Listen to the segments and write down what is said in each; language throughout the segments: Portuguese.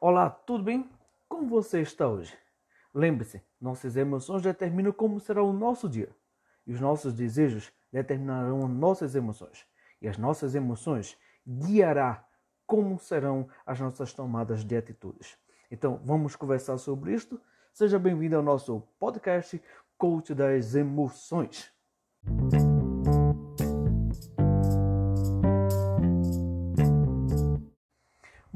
Olá, tudo bem? Como você está hoje? Lembre-se, nossas emoções determinam como será o nosso dia. E os nossos desejos determinarão nossas emoções. E as nossas emoções guiará como serão as nossas tomadas de atitudes. Então, vamos conversar sobre isto. Seja bem-vindo ao nosso podcast Coach das Emoções.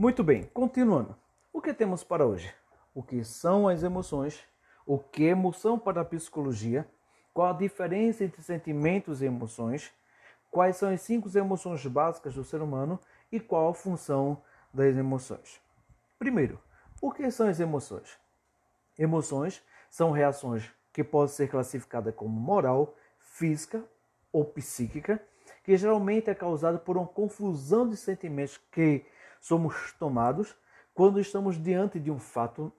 Muito bem, continuando. O que temos para hoje? O que são as emoções? O que é emoção para a psicologia? Qual a diferença entre sentimentos e emoções? Quais são as cinco emoções básicas do ser humano e qual a função das emoções? Primeiro, o que são as emoções? Emoções são reações que podem ser classificadas como moral, física ou psíquica, que geralmente é causada por uma confusão de sentimentos que somos tomados quando estamos diante de um fato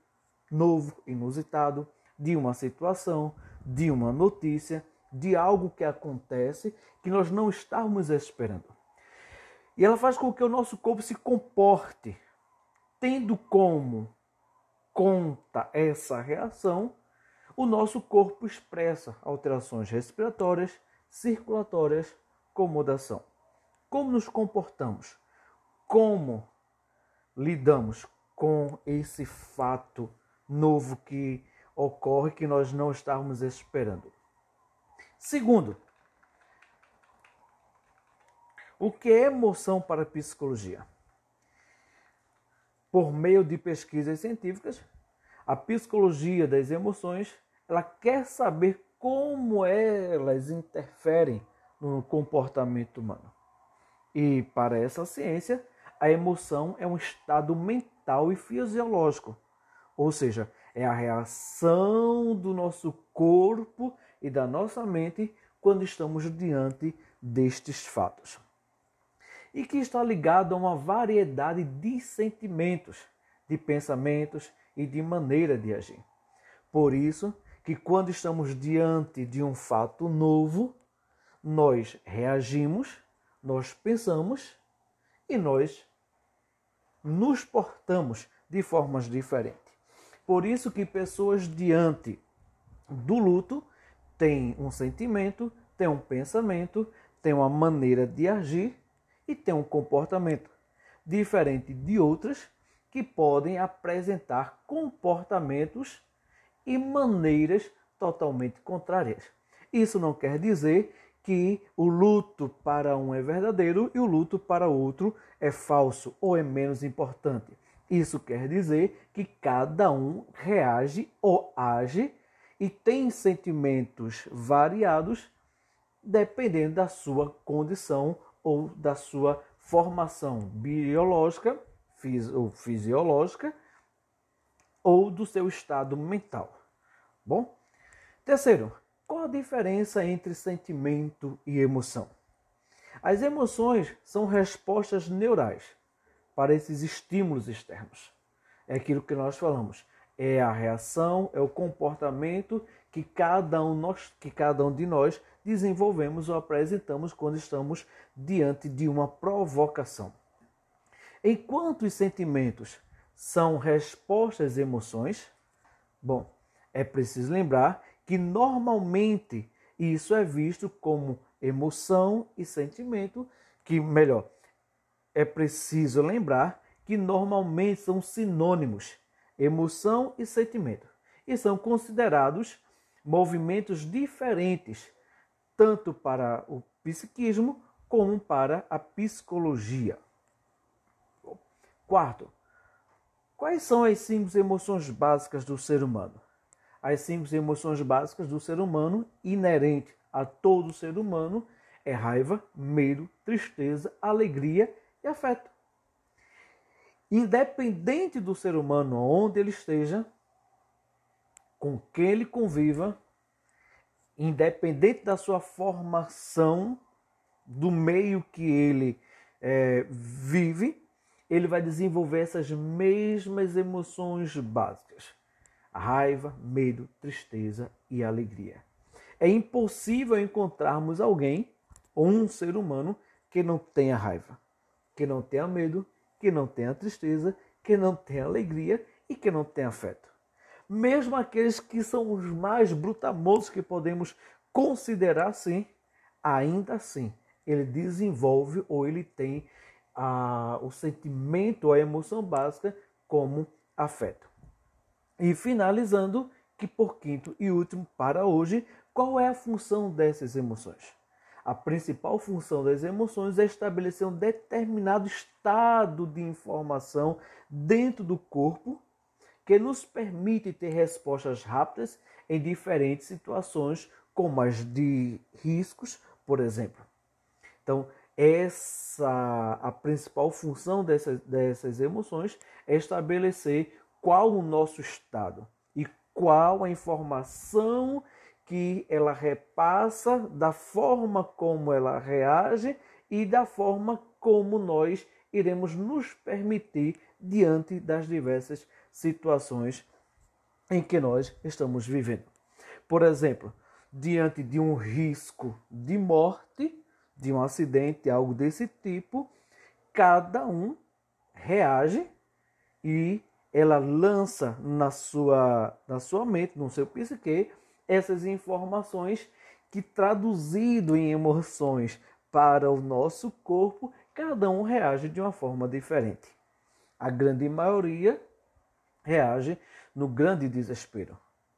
novo, inusitado, de uma situação, de uma notícia, de algo que acontece que nós não estávamos esperando. E ela faz com que o nosso corpo se comporte, tendo como conta essa reação, o nosso corpo expressa alterações respiratórias, circulatórias, comodação. Como nos comportamos? Como lidamos com esse fato novo que ocorre que nós não estávamos esperando. Segundo, o que é emoção para a psicologia? Por meio de pesquisas científicas, a psicologia das emoções, ela quer saber como elas interferem no comportamento humano. E para essa ciência, a emoção é um estado mental e fisiológico, ou seja, é a reação do nosso corpo e da nossa mente quando estamos diante destes fatos. E que está ligado a uma variedade de sentimentos, de pensamentos e de maneira de agir. Por isso que quando estamos diante de um fato novo, nós reagimos, nós pensamos e nós nos portamos de formas diferentes. Por isso que pessoas diante do luto têm um sentimento, têm um pensamento, têm uma maneira de agir e têm um comportamento diferente de outras que podem apresentar comportamentos e maneiras totalmente contrárias. Isso não quer dizer que o luto para um é verdadeiro e o luto para outro é falso ou é menos importante. Isso quer dizer que cada um reage ou age e tem sentimentos variados dependendo da sua condição ou da sua formação biológica ou fisiológica ou do seu estado mental. Bom? Terceiro, qual a diferença entre sentimento e emoção? As emoções são respostas neurais para esses estímulos externos. É aquilo que nós falamos. É a reação, é o comportamento que cada um, nós, que cada um de nós desenvolvemos ou apresentamos quando estamos diante de uma provocação. Enquanto os sentimentos são respostas às emoções, bom, é preciso lembrar que normalmente isso é visto como emoção e sentimento, que melhor, é preciso lembrar que normalmente são sinônimos, emoção e sentimento, e são considerados movimentos diferentes, tanto para o psiquismo como para a psicologia. Quarto, quais são as cinco emoções básicas do ser humano? As cinco emoções básicas do ser humano, inerente a todo ser humano, é raiva, medo, tristeza, alegria e afeto. Independente do ser humano onde ele esteja, com quem ele conviva, independente da sua formação, do meio que ele é, vive, ele vai desenvolver essas mesmas emoções básicas raiva, medo, tristeza e alegria. É impossível encontrarmos alguém ou um ser humano que não tenha raiva, que não tenha medo, que não tenha tristeza, que não tenha alegria e que não tenha afeto. Mesmo aqueles que são os mais brutamosos que podemos considerar assim, ainda assim, ele desenvolve ou ele tem a, o sentimento, a emoção básica como afeto. E finalizando, que por quinto e último para hoje, qual é a função dessas emoções? A principal função das emoções é estabelecer um determinado estado de informação dentro do corpo que nos permite ter respostas rápidas em diferentes situações, como as de riscos, por exemplo. Então, essa a principal função dessas, dessas emoções é estabelecer qual o nosso estado e qual a informação que ela repassa, da forma como ela reage e da forma como nós iremos nos permitir diante das diversas situações em que nós estamos vivendo. Por exemplo, diante de um risco de morte, de um acidente, algo desse tipo, cada um reage e ela lança na sua, na sua mente, no seu psique, essas informações que traduzido em emoções para o nosso corpo, cada um reage de uma forma diferente. A grande maioria reage no grande desespero.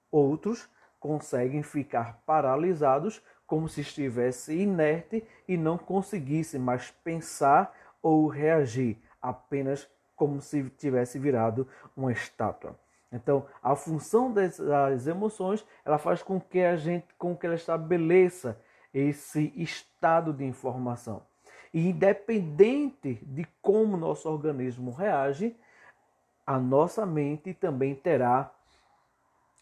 Outros conseguem ficar paralisados como se estivesse inerte e não conseguisse mais pensar ou reagir, apenas como se tivesse virado uma estátua. Então, a função das emoções, ela faz com que a gente, com que ela estabeleça esse estado de informação. E independente de como nosso organismo reage, a nossa mente também terá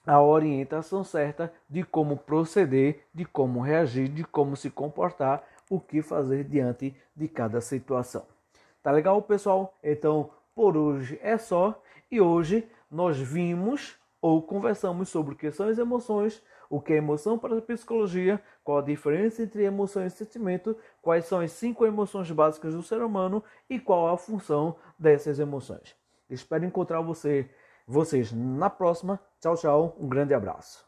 a orientação certa de como proceder, de como reagir, de como se comportar, o que fazer diante de cada situação. Tá legal, pessoal? Então, por hoje é só. E hoje nós vimos ou conversamos sobre o que são as emoções, o que é emoção para a psicologia, qual a diferença entre emoção e sentimento, quais são as cinco emoções básicas do ser humano e qual a função dessas emoções. Espero encontrar você, vocês na próxima. Tchau, tchau. Um grande abraço.